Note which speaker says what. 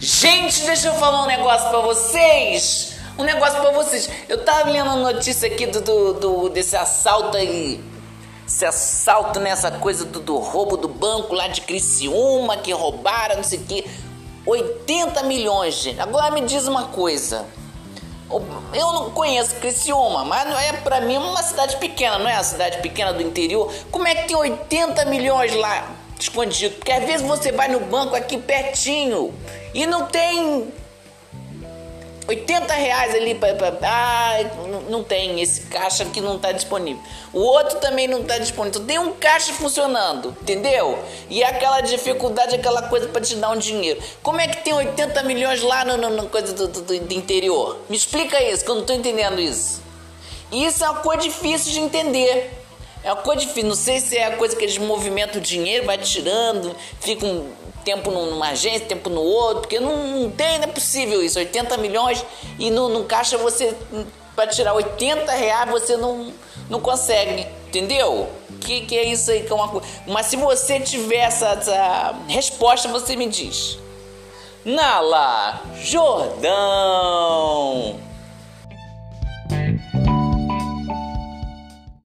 Speaker 1: Gente, deixa eu falar um negócio pra vocês. Um negócio pra vocês. Eu tava lendo a notícia aqui do, do, do desse assalto aí. Esse assalto nessa coisa do, do, roubo do banco lá de Criciúma, que roubaram, não sei o que. 80 milhões, gente. Agora me diz uma coisa. Eu não conheço Criciúma, mas é para mim uma cidade pequena, não é a cidade pequena do interior. Como é que tem 80 milhões lá escondido? Porque às vezes você vai no banco aqui pertinho e não tem 80 reais ali para. Ah, não tem. Esse caixa aqui não está disponível. O outro também não está disponível. Então, tem um caixa funcionando, entendeu? E é aquela dificuldade, aquela coisa para te dar um dinheiro. Como é que tem 80 milhões lá no, no, no coisa do, do, do, interior? Me explica isso, que eu não estou entendendo isso. Isso é uma coisa difícil de entender. É uma coisa difícil. Não sei se é a coisa que eles movimentam o dinheiro, vai tirando, fica um tempo numa agência, tempo no outro, porque não, não tem, não é possível isso, 80 milhões e no, no caixa você, para tirar 80 reais, você não, não consegue, entendeu? Que, que é isso aí que é uma coisa. Mas se você tiver essa, essa resposta, você me diz. Nala Jordão.